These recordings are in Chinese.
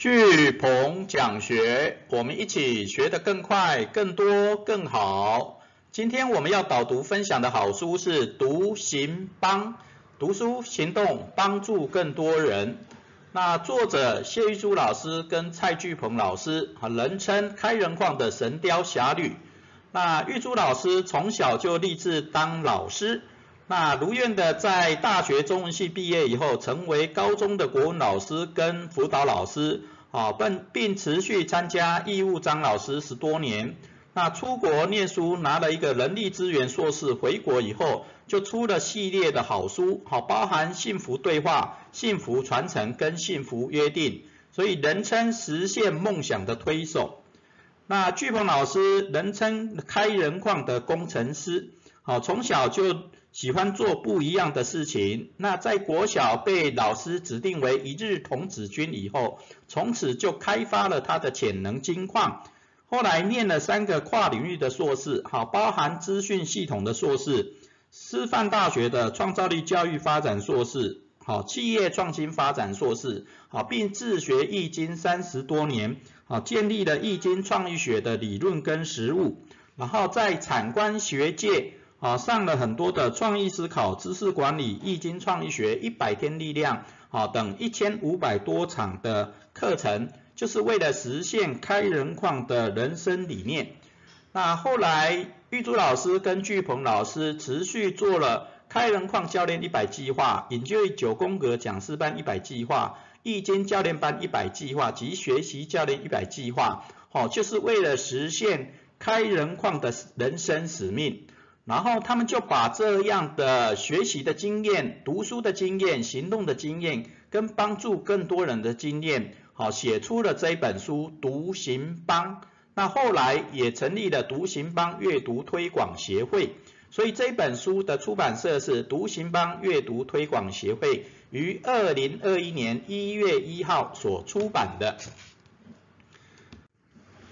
巨鹏讲学，我们一起学得更快、更多、更好。今天我们要导读分享的好书是《读行帮》，读书行动帮助更多人。那作者谢玉珠老师跟蔡巨鹏老师，啊，人称开人矿的神雕侠侣。那玉珠老师从小就立志当老师。那如愿的在大学中文系毕业以后，成为高中的国文老师跟辅导老师，啊，并并持续参加义务张老师十多年。那出国念书拿了一个人力资源硕士，回国以后就出了系列的好书，好包含幸福对话、幸福传承跟幸福约定，所以人称实现梦想的推手。那巨鹏老师人称开人矿的工程师，好从小就。喜欢做不一样的事情。那在国小被老师指定为一日童子军以后，从此就开发了他的潜能金矿。后来念了三个跨领域的硕士，好，包含资讯系统的硕士，师范大学的创造力教育发展硕士，好，企业创新发展硕士，好，并自学易经三十多年，好，建立了易经创意学的理论跟实务，然后在产官学界。啊，上了很多的创意思考、知识管理、易经创意学、一百天力量啊等一千五百多场的课程，就是为了实现开人矿的人生理念。那后来玉珠老师跟巨鹏老师持续做了开人矿教练一百计划、引就九宫格讲师班一百计划、易经教练班一百计划及学习教练一百计划，好，就是为了实现开人矿的人生使命。然后他们就把这样的学习的经验、读书的经验、行动的经验，跟帮助更多人的经验，好写出了这一本书《读行帮》。那后来也成立了读行帮阅读推广协会，所以这本书的出版社是读行帮阅读推广协会，于二零二一年一月一号所出版的。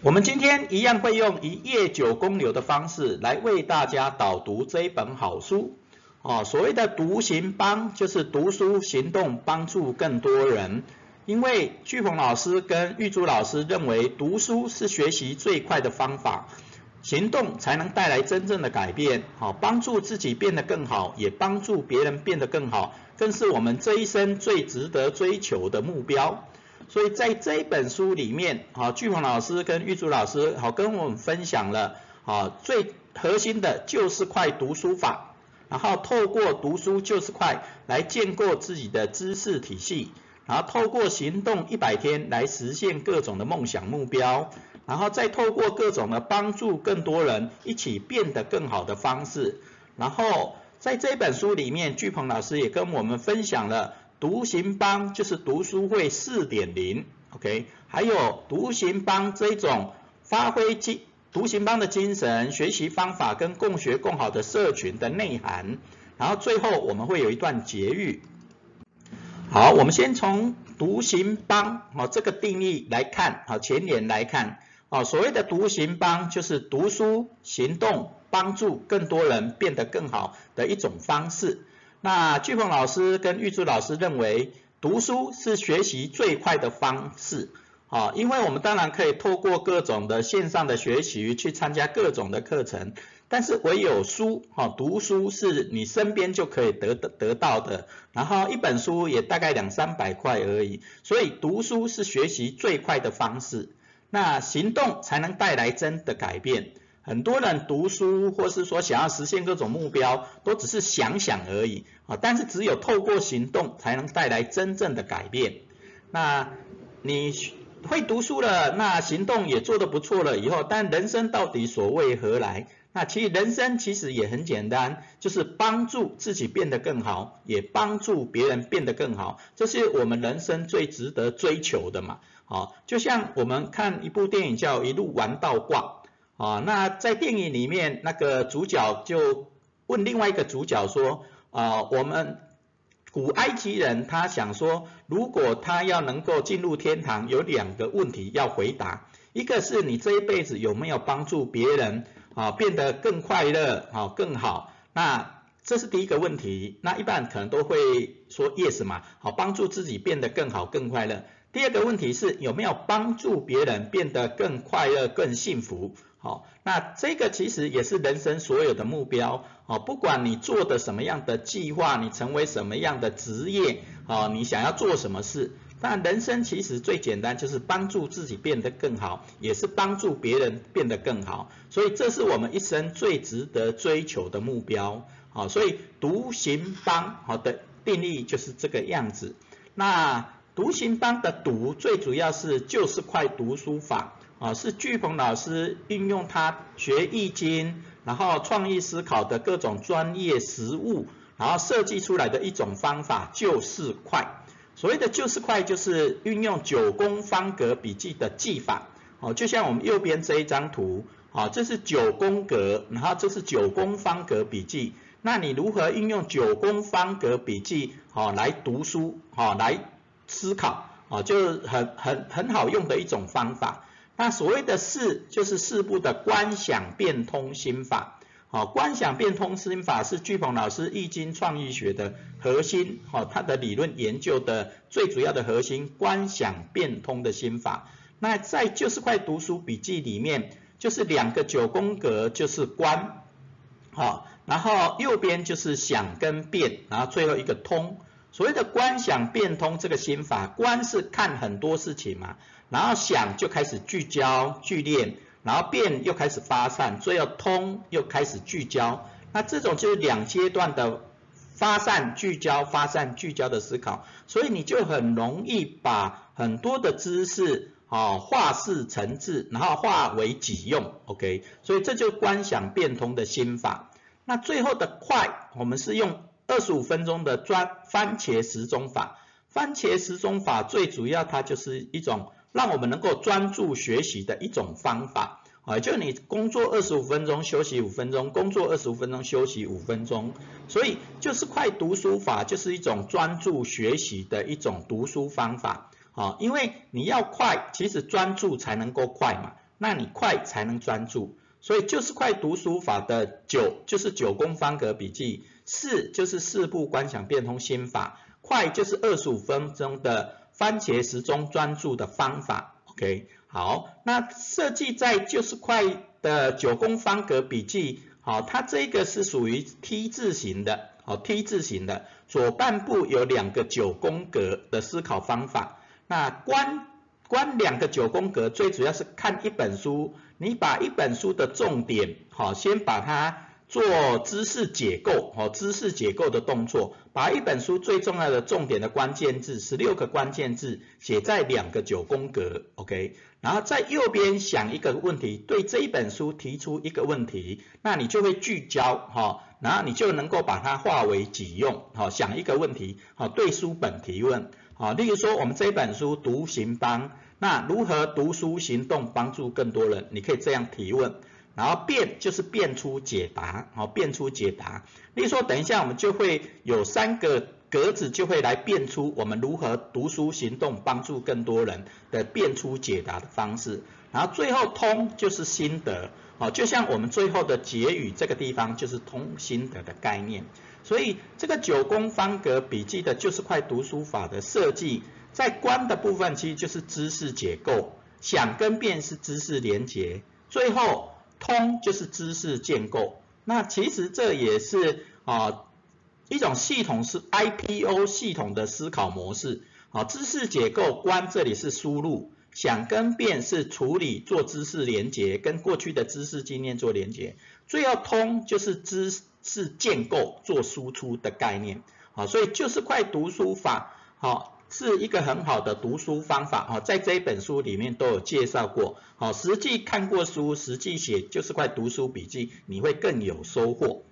我们今天一样会用一夜九公牛的方式来为大家导读这一本好书。哦，所谓的读行帮就是读书行动帮助更多人。因为巨鹏老师跟玉珠老师认为读书是学习最快的方法，行动才能带来真正的改变。好，帮助自己变得更好，也帮助别人变得更好，更是我们这一生最值得追求的目标。所以在这一本书里面，好，巨鹏老师跟玉竹老师好跟我们分享了，好最核心的就是快读书法，然后透过读书就是快来建构自己的知识体系，然后透过行动一百天来实现各种的梦想目标，然后再透过各种的帮助更多人一起变得更好的方式，然后在这本书里面，巨鹏老师也跟我们分享了。独行帮就是读书会四点零，OK，还有独行帮这种发挥精独行帮的精神、学习方法跟共学共好的社群的内涵，然后最后我们会有一段结语。好，我们先从独行帮哦这个定义来看，好前言来看，哦所谓的独行帮就是读书行动帮助更多人变得更好的一种方式。那巨鹏老师跟玉珠老师认为，读书是学习最快的方式，啊，因为我们当然可以透过各种的线上的学习去参加各种的课程，但是唯有书，哈，读书是你身边就可以得得得到的，然后一本书也大概两三百块而已，所以读书是学习最快的方式，那行动才能带来真的改变。很多人读书，或是说想要实现各种目标，都只是想想而已啊。但是只有透过行动，才能带来真正的改变。那你会读书了，那行动也做得不错了以后，但人生到底所为何来？那其实人生其实也很简单，就是帮助自己变得更好，也帮助别人变得更好，这是我们人生最值得追求的嘛。好，就像我们看一部电影叫《一路玩到挂》。啊，那在电影里面，那个主角就问另外一个主角说，啊，我们古埃及人他想说，如果他要能够进入天堂，有两个问题要回答，一个是你这一辈子有没有帮助别人啊变得更快乐啊更好，那这是第一个问题，那一般可能都会说 yes 嘛，好帮助自己变得更好更快乐。第二个问题是有没有帮助别人变得更快乐、更幸福？好，那这个其实也是人生所有的目标。哦，不管你做的什么样的计划，你成为什么样的职业，哦，你想要做什么事，但人生其实最简单就是帮助自己变得更好，也是帮助别人变得更好。所以这是我们一生最值得追求的目标。好，所以独行帮好的定义就是这个样子。那独行帮的独最主要是就是快读书法啊，是巨鹏老师运用他学易经，然后创意思考的各种专业实务，然后设计出来的一种方法就是快。所谓的就是快，就是运用九宫方格笔记的技法。哦，就像我们右边这一张图，啊，这是九宫格，然后这是九宫方格笔记。那你如何运用九宫方格笔记，好来读书，好来。思考啊，就是很很很好用的一种方法。那所谓的四，就是四部的观想变通心法。好，观想变通心法是巨鹏老师易经创意学的核心，好，它的理论研究的最主要的核心，观想变通的心法。那在就是块读书笔记里面，就是两个九宫格，就是观，好，然后右边就是想跟变，然后最后一个通。所谓的观想变通这个心法，观是看很多事情嘛，然后想就开始聚焦聚练，然后变又开始发散，最后通又开始聚焦。那这种就是两阶段的发散聚焦发散聚焦的思考，所以你就很容易把很多的知识啊化事成智，然后化为己用。OK，所以这就观想变通的心法。那最后的快，我们是用。二十五分钟的专番茄时钟法，番茄时钟法最主要它就是一种让我们能够专注学习的一种方法，啊，就你工作二十五分钟休息五分钟，工作二十五分钟休息五分钟，所以就是快读书法就是一种专注学习的一种读书方法，啊，因为你要快，其实专注才能够快嘛，那你快才能专注，所以就是快读书法的九就是九宫方格笔记。四就是四步观想变通心法，快就是二十五分钟的番茄时钟专注的方法。OK，好，那设计在就是快的九宫方格笔记，好，它这个是属于 T 字形的，好 T 字形的，左半部有两个九宫格的思考方法。那观观两个九宫格，最主要是看一本书，你把一本书的重点，好，先把它。做知识解构，哦，知识解构的动作，把一本书最重要的重点的关键字，十六个关键字写在两个九宫格，OK，然后在右边想一个问题，对这一本书提出一个问题，那你就会聚焦，哈，然后你就能够把它化为己用，好，想一个问题，好，对书本提问，好，例如说我们这本书读行帮，那如何读书行动帮助更多人？你可以这样提问。然后变就是变出解答，好变出解答。例如说，等一下我们就会有三个格子，就会来变出我们如何读书行动帮助更多人的变出解答的方式。然后最后通就是心得，好，就像我们最后的结语这个地方就是通心得的概念。所以这个九宫方格笔记的就是块读书法的设计，在观的部分其实就是知识结构，想跟变是知识连结，最后。通就是知识建构，那其实这也是啊一种系统是 IPO 系统的思考模式。啊，知识结构观这里是输入，想跟变是处理做知识连接，跟过去的知识经验做连接，最后通就是知识建构做输出的概念。好，所以就是快读书法。好。是一个很好的读书方法哈，在这一本书里面都有介绍过，好，实际看过书，实际写就是块读书笔记，你会更有收获。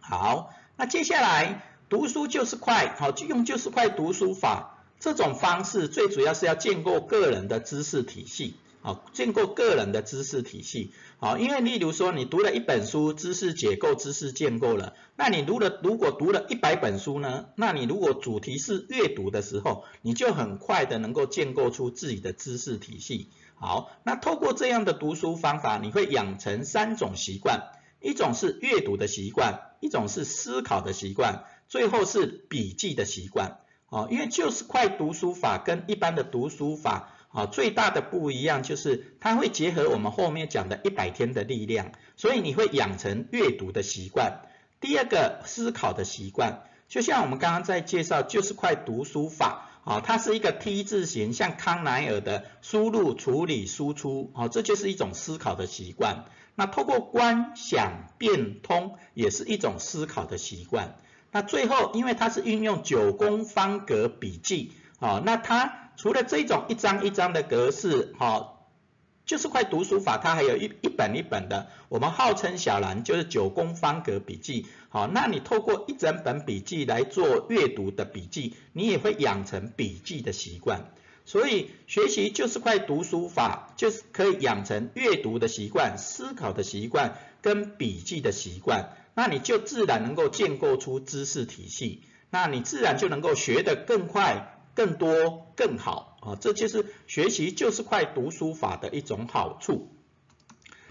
好，那接下来读书就是快，好，就用就是快读书法这种方式，最主要是要建构个人的知识体系。好，建构个人的知识体系。好，因为例如说你读了一本书，知识结构、知识建构了，那你读了如果读了一百本书呢？那你如果主题是阅读的时候，你就很快的能够建构出自己的知识体系。好，那透过这样的读书方法，你会养成三种习惯，一种是阅读的习惯，一种是思考的习惯，最后是笔记的习惯。哦，因为就是快读书法跟一般的读书法啊最大的不一样就是它会结合我们后面讲的一百天的力量，所以你会养成阅读的习惯。第二个思考的习惯，就像我们刚刚在介绍就是快读书法啊，它是一个 T 字形，像康奈尔的输入、处理、输出啊，这就是一种思考的习惯。那透过观想变通，也是一种思考的习惯。那最后，因为它是运用九宫方格笔记，啊，那它除了这种一张一张的格式，哈，就是块读书法，它还有一一本一本的，我们号称小蓝，就是九宫方格笔记，好，那你透过一整本笔记来做阅读的笔记，你也会养成笔记的习惯。所以学习就是块读书法，就是可以养成阅读的习惯、思考的习惯跟笔记的习惯，那你就自然能够建构出知识体系，那你自然就能够学得更快、更多、更好啊！这就是学习就是快读书法的一种好处。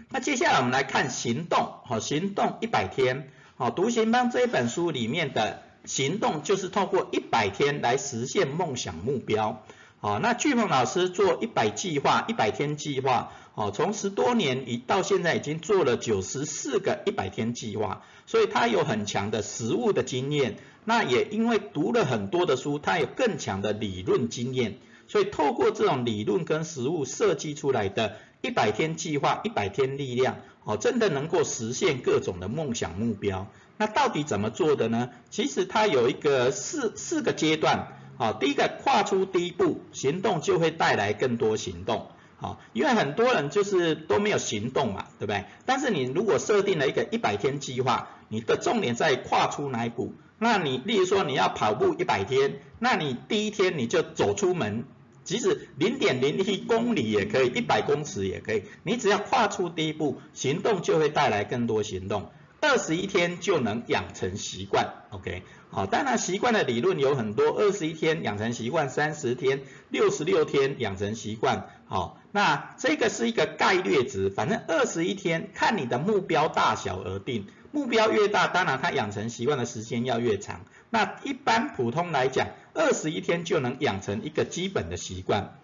那接下来我们来看行动，好，行动一百天，好，读行帮这一本书里面的行动就是透过一百天来实现梦想目标。好，那巨梦老师做一百计划、一百天计划，哦，从十多年已到现在已经做了九十四个一百天计划，所以他有很强的实务的经验。那也因为读了很多的书，他有更强的理论经验，所以透过这种理论跟实务设计出来的一百天计划、一百天力量，哦，真的能够实现各种的梦想目标。那到底怎么做的呢？其实它有一个四四个阶段。好，第一个跨出第一步，行动就会带来更多行动。好，因为很多人就是都没有行动嘛，对不对？但是你如果设定了一个一百天计划，你的重点在跨出哪一步？那你例如说你要跑步一百天，那你第一天你就走出门，即使零点零一公里也可以，一百公尺也可以，你只要跨出第一步，行动就会带来更多行动。二十一天就能养成习惯，OK，好，当然习惯的理论有很多，二十一天养成习惯，三十天、六十六天养成习惯，好，那这个是一个概率值，反正二十一天看你的目标大小而定，目标越大，当然它养成习惯的时间要越长，那一般普通来讲，二十一天就能养成一个基本的习惯，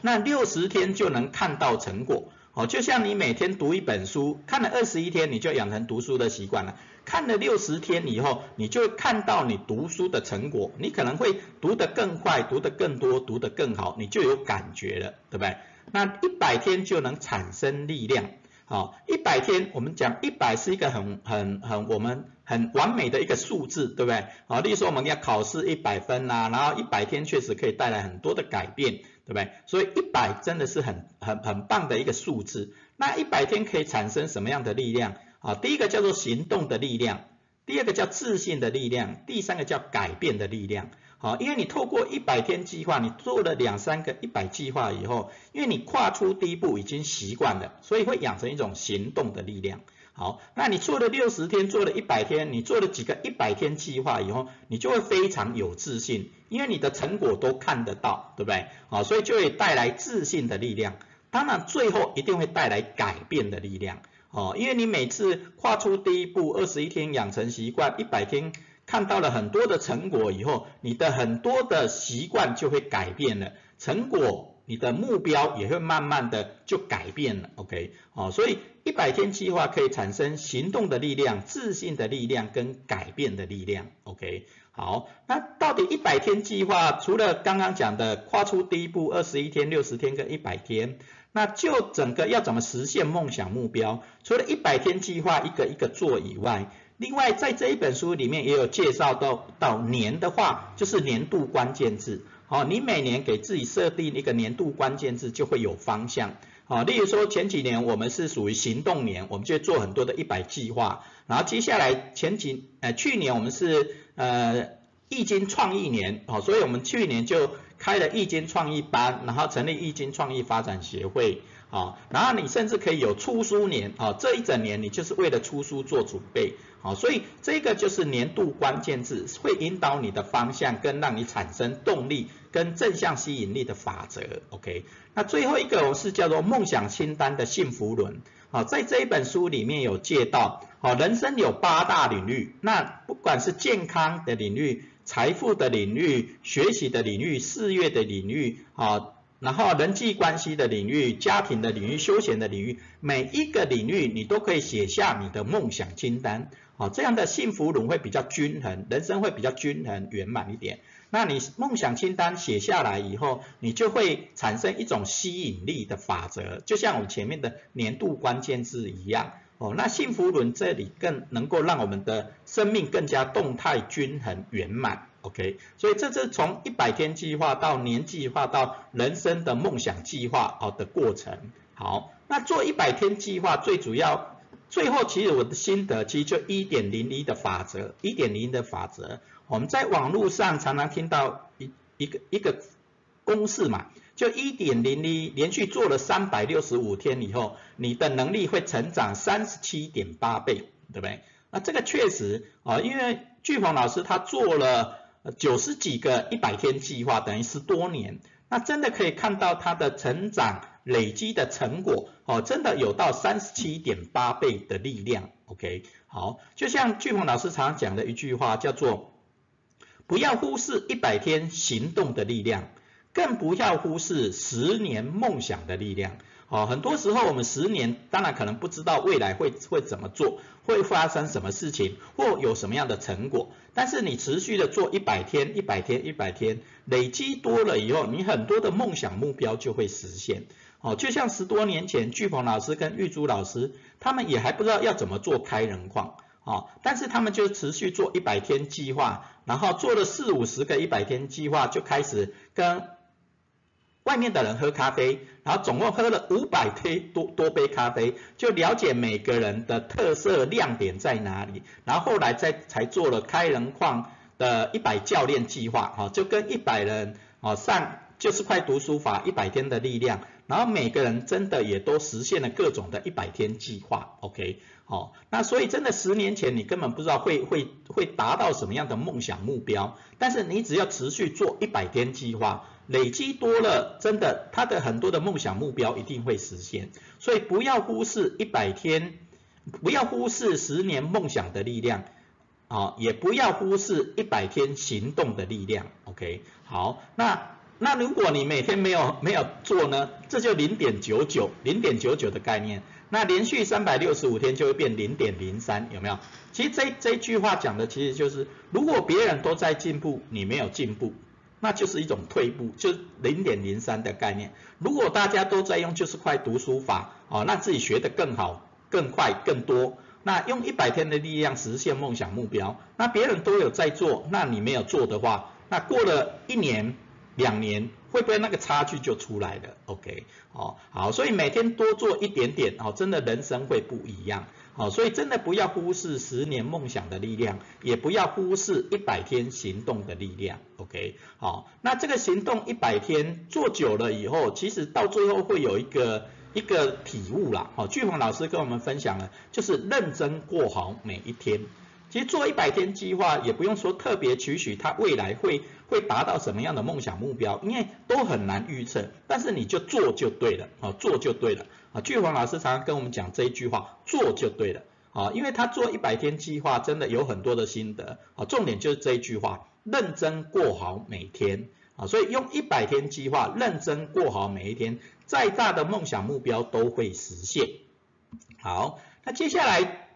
那六十天就能看到成果。哦，就像你每天读一本书，看了二十一天，你就养成读书的习惯了。看了六十天以后，你就看到你读书的成果，你可能会读得更快，读得更多，读得更好，你就有感觉了，对不对？那一百天就能产生力量。好，一百天我们讲一百是一个很很很我们很完美的一个数字，对不对？好，例如说我们要考试一百分呐，然后一百天确实可以带来很多的改变。对不对？所以一百真的是很很很棒的一个数字。那一百天可以产生什么样的力量？啊，第一个叫做行动的力量，第二个叫自信的力量，第三个叫改变的力量。好，因为你透过一百天计划，你做了两三个一百计划以后，因为你跨出第一步已经习惯了，所以会养成一种行动的力量。好，那你做了六十天，做了一百天，你做了几个一百天计划以后，你就会非常有自信，因为你的成果都看得到，对不对？好，所以就会带来自信的力量。当然，最后一定会带来改变的力量。哦，因为你每次跨出第一步，二十一天养成习惯，一百天看到了很多的成果以后，你的很多的习惯就会改变了，成果。你的目标也会慢慢的就改变了，OK，哦，所以一百天计划可以产生行动的力量、自信的力量跟改变的力量，OK，好，那到底一百天计划除了刚刚讲的跨出第一步二十一天、六十天跟一百天，那就整个要怎么实现梦想目标？除了一百天计划一个一个做以外，另外在这一本书里面也有介绍到到年的话，就是年度关键字。好，你每年给自己设定一个年度关键字，就会有方向。好，例如说前几年我们是属于行动年，我们就做很多的一百计划。然后接下来前几呃去年我们是呃易经创意年，好，所以我们去年就开了易经创意班，然后成立易经创意发展协会。好，然后你甚至可以有出书年，好，这一整年你就是为了出书做准备。好，所以这个就是年度关键字，会引导你的方向，跟让你产生动力。跟正向吸引力的法则，OK。那最后一个是叫做梦想清单的幸福轮，好，在这一本书里面有借到，好，人生有八大领域，那不管是健康的领域、财富的领域、学习的领域、事业的领域啊。然后人际关系的领域、家庭的领域、休闲的领域，每一个领域你都可以写下你的梦想清单，好，这样的幸福轮会比较均衡，人生会比较均衡圆满一点。那你梦想清单写下来以后，你就会产生一种吸引力的法则，就像我们前面的年度关键字一样，哦，那幸福轮这里更能够让我们的生命更加动态、均衡、圆满。OK，所以这是从一百天计划到年计划到人生的梦想计划哦的过程。好，那做一百天计划最主要，最后其实我的心得其实就一点零一的法则，一点零的法则。我们在网络上常常听到一一个一个公式嘛，就一点零一连续做了三百六十五天以后，你的能力会成长三十七点八倍，对不对？那这个确实啊，因为巨鹏老师他做了。九十几个一百天计划等于十多年，那真的可以看到他的成长累积的成果哦，真的有到三十七点八倍的力量。OK，好，就像巨鹏老师常讲的一句话，叫做不要忽视一百天行动的力量，更不要忽视十年梦想的力量。哦，很多时候我们十年当然可能不知道未来会会怎么做，会发生什么事情，或有什么样的成果。但是你持续的做一百天、一百天、一百天，累积多了以后，你很多的梦想目标就会实现。哦，就像十多年前，巨鹏老师跟玉珠老师，他们也还不知道要怎么做开人矿，哦，但是他们就持续做一百天计划，然后做了四五十个一百天计划，就开始跟。外面的人喝咖啡，然后总共喝了五百杯多多杯咖啡，就了解每个人的特色亮点在哪里，然后后来再才做了开人矿的一百教练计划，哈，就跟一百人哦上就是快读书法一百天的力量，然后每个人真的也都实现了各种的一百天计划，OK，好，那所以真的十年前你根本不知道会会会达到什么样的梦想目标，但是你只要持续做一百天计划。累积多了，真的，他的很多的梦想目标一定会实现，所以不要忽视一百天，不要忽视十年梦想的力量，啊，也不要忽视一百天行动的力量，OK，好，那那如果你每天没有没有做呢，这就零点九九，零点九九的概念，那连续三百六十五天就会变零点零三，有没有？其实这这句话讲的其实就是，如果别人都在进步，你没有进步。那就是一种退步，就零点零三的概念。如果大家都在用就是快读书法，哦，让自己学得更好、更快、更多。那用一百天的力量实现梦想目标，那别人都有在做，那你没有做的话，那过了一年、两年，会不会那个差距就出来了？OK，哦，好，所以每天多做一点点，哦，真的人生会不一样。哦，所以真的不要忽视十年梦想的力量，也不要忽视一百天行动的力量。OK，好，那这个行动一百天做久了以后，其实到最后会有一个一个体悟啦。好，巨鹏老师跟我们分享了，就是认真过好每一天。其实做一百天计划也不用说特别期许他未来会会达到什么样的梦想目标，因为都很难预测。但是你就做就对了，好，做就对了。啊，巨鹏老师常常跟我们讲这一句话，做就对了。啊，因为他做一百天计划真的有很多的心得。啊，重点就是这一句话，认真过好每天。啊，所以用一百天计划认真过好每一天，再大的梦想目标都会实现。好，那接下来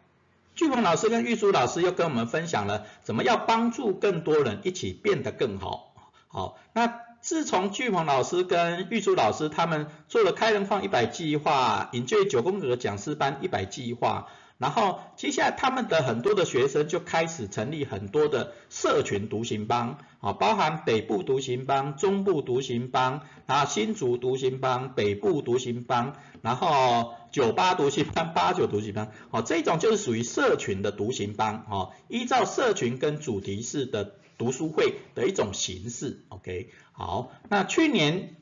巨鹏老师跟玉珠老师又跟我们分享了怎么要帮助更多人一起变得更好。好，那。自从巨鹏老师跟玉珠老师他们做了开人矿一百计划，引进九宫格讲师班一百计划，然后接下来他们的很多的学生就开始成立很多的社群独行帮，啊，包含北部独行帮、中部独行帮，然后新竹独行帮、北部独行帮，然后九八独行帮、八九独行帮，哦，这种就是属于社群的独行帮，哦，依照社群跟主题式的。读书会的一种形式，OK，好，那去年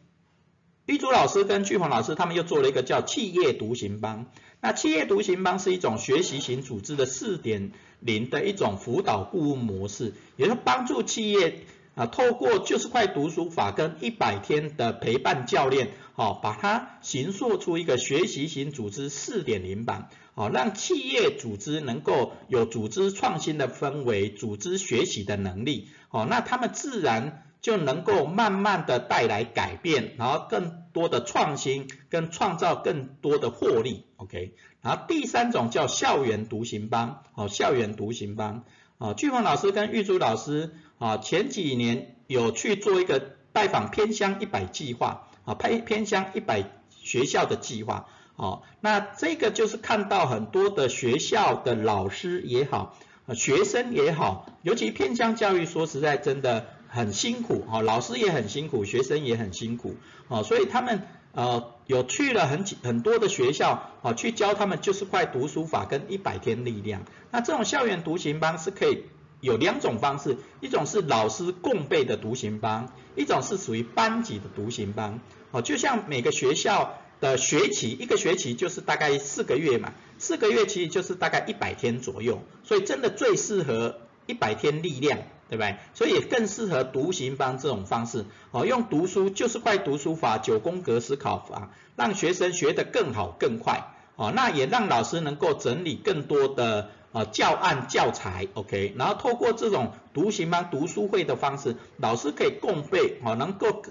玉珠老师跟巨鹏老师他们又做了一个叫企业独行帮，那企业独行帮是一种学习型组织的四点零的一种辅导顾问模式，也是帮助企业啊，透过就是快读书法跟一百天的陪伴教练，哦，把它形塑出一个学习型组织四点零版，哦，让企业组织能够有组织创新的氛围，组织学习的能力，哦，那他们自然就能够慢慢的带来改变，然后更多的创新跟创造更多的获利，OK，然后第三种叫校园独行班，哦，校园独行班，哦，巨峰老师跟玉珠老师。啊，前几年有去做一个拜访偏乡一百计划，啊，偏偏乡一百学校的计划，哦，那这个就是看到很多的学校的老师也好，学生也好，尤其偏乡教育，说实在真的很辛苦，啊，老师也很辛苦，学生也很辛苦，啊，所以他们呃有去了很几很多的学校，啊，去教他们就是块读书法跟一百天力量，那这种校园读行班是可以。有两种方式，一种是老师共备的独行班，一种是属于班级的独行班。哦，就像每个学校的学期，一个学期就是大概四个月嘛，四个月其实就是大概一百天左右，所以真的最适合一百天力量，对不对？所以也更适合独行班这种方式。哦，用读书就是快读书法、九宫格思考法，让学生学得更好更快。哦，那也让老师能够整理更多的。啊，教案教材，OK，然后透过这种读行班读书会的方式，老师可以共备，啊，能够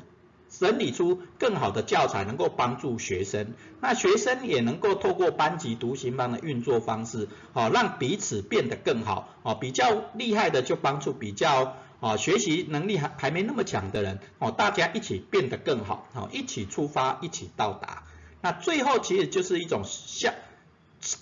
整理出更好的教材，能够帮助学生。那学生也能够透过班级读行班的运作方式，啊，让彼此变得更好，啊，比较厉害的就帮助比较啊学习能力还还没那么强的人，哦，大家一起变得更好，好，一起出发，一起到达。那最后其实就是一种像。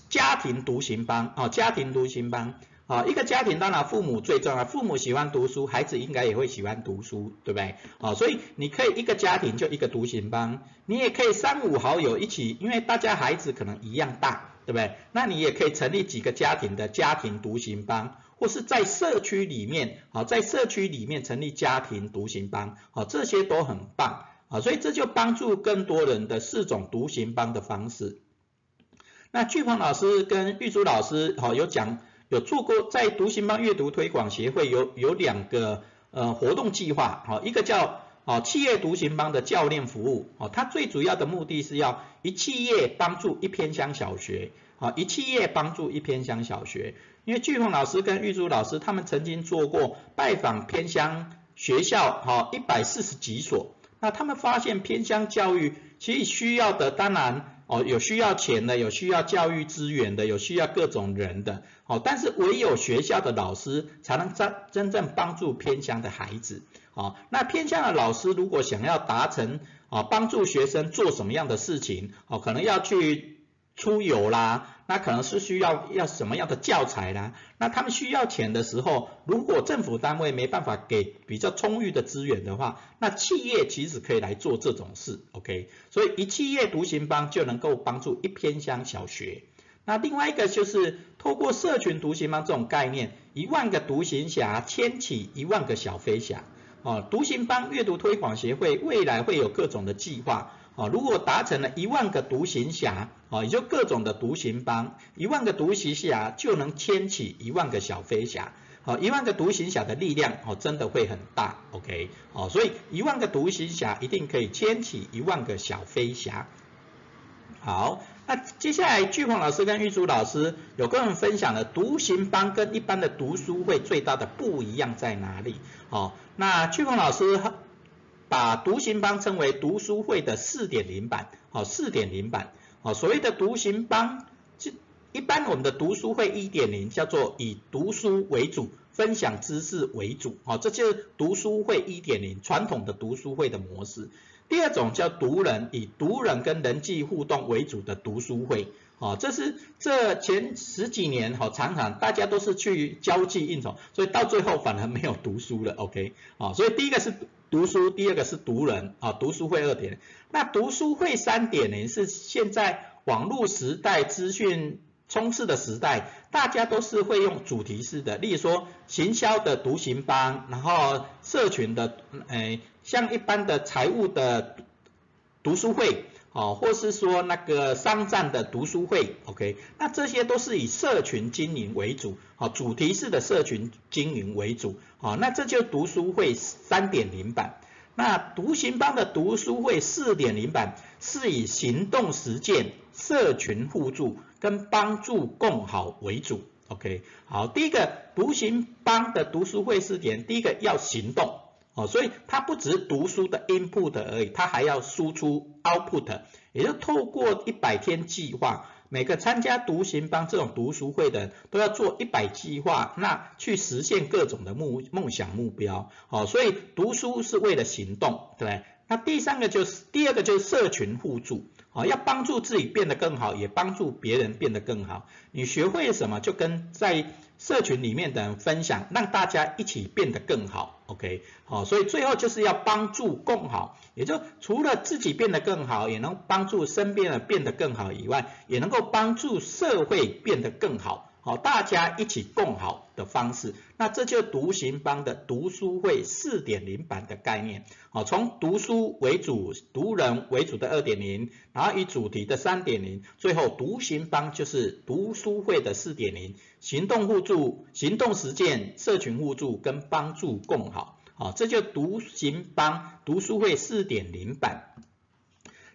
家庭独行班啊，家庭独行班啊，一个家庭当然父母最重要，父母喜欢读书，孩子应该也会喜欢读书，对不对？啊，所以你可以一个家庭就一个独行班，你也可以三五好友一起，因为大家孩子可能一样大，对不对？那你也可以成立几个家庭的家庭独行班，或是在社区里面，啊，在社区里面成立家庭独行班，啊，这些都很棒，啊，所以这就帮助更多人的四种独行班的方式。那巨鹏老师跟玉珠老师，好有讲有做过在读行帮阅读推广协会有有两个呃活动计划，好一个叫哦企业读行帮的教练服务，哦它最主要的目的是要一企业帮助一偏乡小学，好一企业帮助一偏乡小学，因为巨鹏老师跟玉珠老师他们曾经做过拜访偏乡学校，好一百四十几所，那他们发现偏乡教育其实需要的当然。哦，有需要钱的，有需要教育资源的，有需要各种人的，哦，但是唯有学校的老师才能真真正帮助偏乡的孩子，哦，那偏乡的老师如果想要达成，哦，帮助学生做什么样的事情，哦，可能要去。出游啦，那可能是需要要什么样的教材啦？那他们需要钱的时候，如果政府单位没办法给比较充裕的资源的话，那企业其实可以来做这种事，OK？所以一企业独行帮就能够帮助一偏乡小学。那另外一个就是透过社群独行帮这种概念，一万个独行侠牵起一万个小飞侠。哦，独行帮阅读推广协会未来会有各种的计划。啊，如果达成了一万个独行侠，啊，也就各种的独行帮，一万个独行侠就能牵起一万个小飞侠，好，一万个独行侠的力量，哦，真的会很大，OK，哦，所以一万个独行侠一定可以牵起一万个小飞侠。好，那接下来巨鹏老师跟玉珠老师有跟我们分享了独行帮跟一般的读书会最大的不一样在哪里？好，那巨鹏老师。把独行帮称为读书会的四点零版，好，四点零版，好，所谓的独行帮，就一般我们的读书会一点零叫做以读书为主，分享知识为主，好，这就是读书会一点零传统的读书会的模式。第二种叫读人，以读人跟人际互动为主的读书会，好，这是这前十几年，好，常常大家都是去交际应酬，所以到最后反而没有读书了，OK，好，所以第一个是。读书，第二个是读人啊，读书会二点，那读书会三点零是现在网络时代资讯充斥的时代，大家都是会用主题式的，例如说行销的独行帮，然后社群的，诶，像一般的财务的读书会，哦，或是说那个商战的读书会，OK，那这些都是以社群经营为主，哦，主题式的社群经营为主，哦，那这就读书会三点零版。那独行帮的读书会四点零版是以行动实践、社群互助跟帮助共好为主。OK，好，第一个独行帮的读书会四点，第一个要行动哦，所以它不只是读书的 input 而已，它还要输出 output，也就透过一百天计划。每个参加独行帮这种读书会的都要做一百计划，那去实现各种的目梦想目标，好，所以读书是为了行动，对不对？那第三个就是第二个就是社群互助，好，要帮助自己变得更好，也帮助别人变得更好。你学会什么，就跟在社群里面的人分享，让大家一起变得更好，OK，好，所以最后就是要帮助共好，也就除了自己变得更好，也能帮助身边人变得更好以外，也能够帮助社会变得更好。好，大家一起共好的方式，那这就独行帮的读书会四点零版的概念。好，从读书为主、读人为主的二点零，然后以主题的三点零，最后独行帮就是读书会的四点零，行动互助、行动实践、社群互助跟帮助共好。好，这就独行帮读书会四点零版。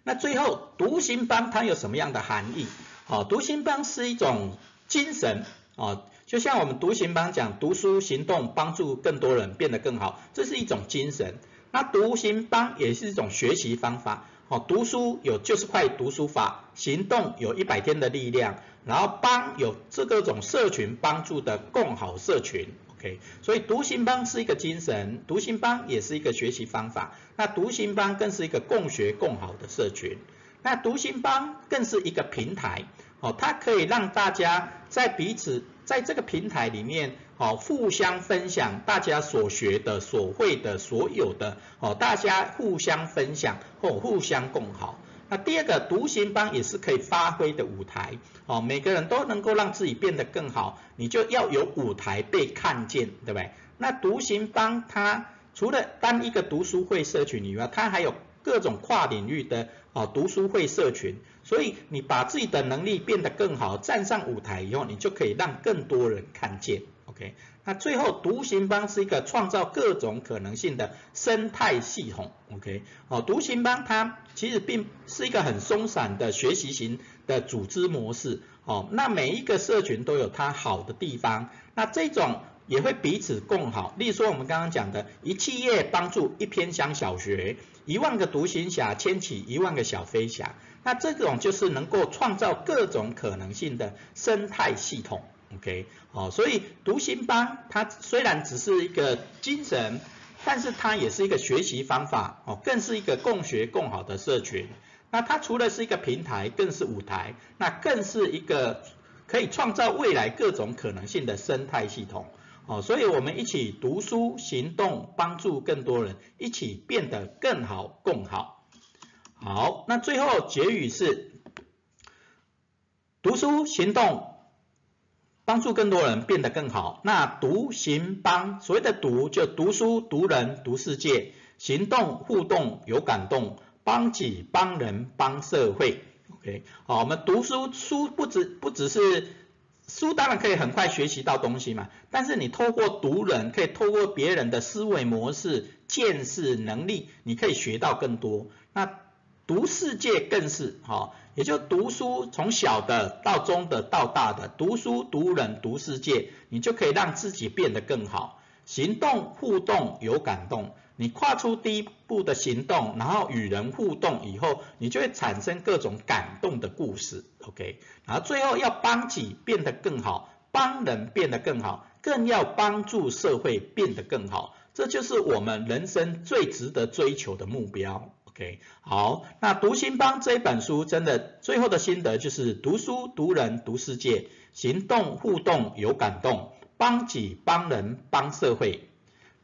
那最后独行帮它有什么样的含义？好，独行帮是一种。精神啊，就像我们读行帮讲，读书行动帮助更多人变得更好，这是一种精神。那读行帮也是一种学习方法哦，读书有就是块读书法，行动有一百天的力量，然后帮有这个种社群帮助的共好社群，OK。所以读行帮是一个精神，读行帮也是一个学习方法，那读行帮更是一个共学共好的社群，那独行帮更是一个平台。哦，它可以让大家在彼此在这个平台里面，哦，互相分享大家所学的、所会的、所有的，哦，大家互相分享或互相共好。那第二个独行帮也是可以发挥的舞台，哦，每个人都能够让自己变得更好，你就要有舞台被看见，对不对？那独行帮它除了单一个读书会社群以外，它还有各种跨领域的。哦，读书会社群，所以你把自己的能力变得更好，站上舞台以后，你就可以让更多人看见。OK，那最后独行帮是一个创造各种可能性的生态系统。OK，哦，独行帮它其实并是一个很松散的学习型的组织模式。哦，那每一个社群都有它好的地方，那这种也会彼此共好。例如说我们刚刚讲的，一企业帮助一偏乡小学。一万个独行侠牵起一万个小飞侠，那这种就是能够创造各种可能性的生态系统，OK，好，所以独行帮它虽然只是一个精神，但是它也是一个学习方法，哦，更是一个共学共好的社群。那它除了是一个平台，更是舞台，那更是一个可以创造未来各种可能性的生态系统。哦，所以我们一起读书、行动，帮助更多人，一起变得更好、共好。好，那最后结语是：读书、行动，帮助更多人变得更好。那读、行、帮，所谓的读就读书、读人、读世界；行动、互动、有感动，帮己、帮人、帮社会。OK，好，我们读书，书不只不只是。书当然可以很快学习到东西嘛，但是你透过读人，可以透过别人的思维模式、见识能力，你可以学到更多。那读世界更是哈，也就读书从小的到中的到大的，读书读人读世界，你就可以让自己变得更好。行动互动有感动。你跨出第一步的行动，然后与人互动以后，你就会产生各种感动的故事，OK？然后最后要帮己变得更好，帮人变得更好，更要帮助社会变得更好，这就是我们人生最值得追求的目标，OK？好，那读心帮这一本书真的最后的心得就是读书读人读世界，行动互动有感动，帮己帮人帮社会。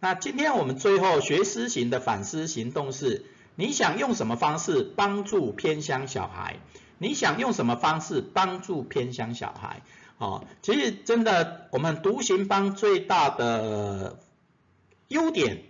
那今天我们最后学思行的反思行动是：你想用什么方式帮助偏乡小孩？你想用什么方式帮助偏乡小孩？哦，其实真的，我们独行帮最大的优点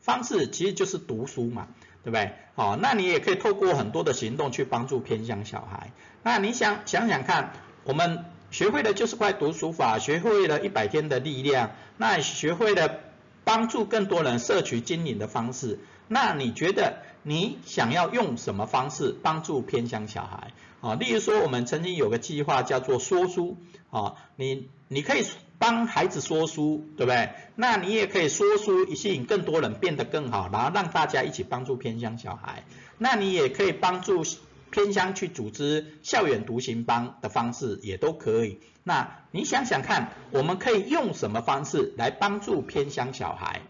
方式其实就是读书嘛。对不对？好，那你也可以透过很多的行动去帮助偏乡小孩。那你想想想看，我们学会的就是块读书法，学会了一百天的力量，那学会了帮助更多人摄取经营的方式。那你觉得你想要用什么方式帮助偏乡小孩？啊，例如说我们曾经有个计划叫做说书，啊，你你可以帮孩子说书，对不对？那你也可以说书，以吸引更多人变得更好，然后让大家一起帮助偏乡小孩。那你也可以帮助偏乡去组织校园独行帮的方式，也都可以。那你想想看，我们可以用什么方式来帮助偏乡小孩？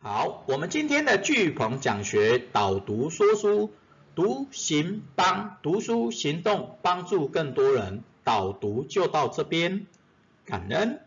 好，我们今天的巨鹏讲学导读说书。读行帮读书行动帮助更多人，导读就到这边，感恩。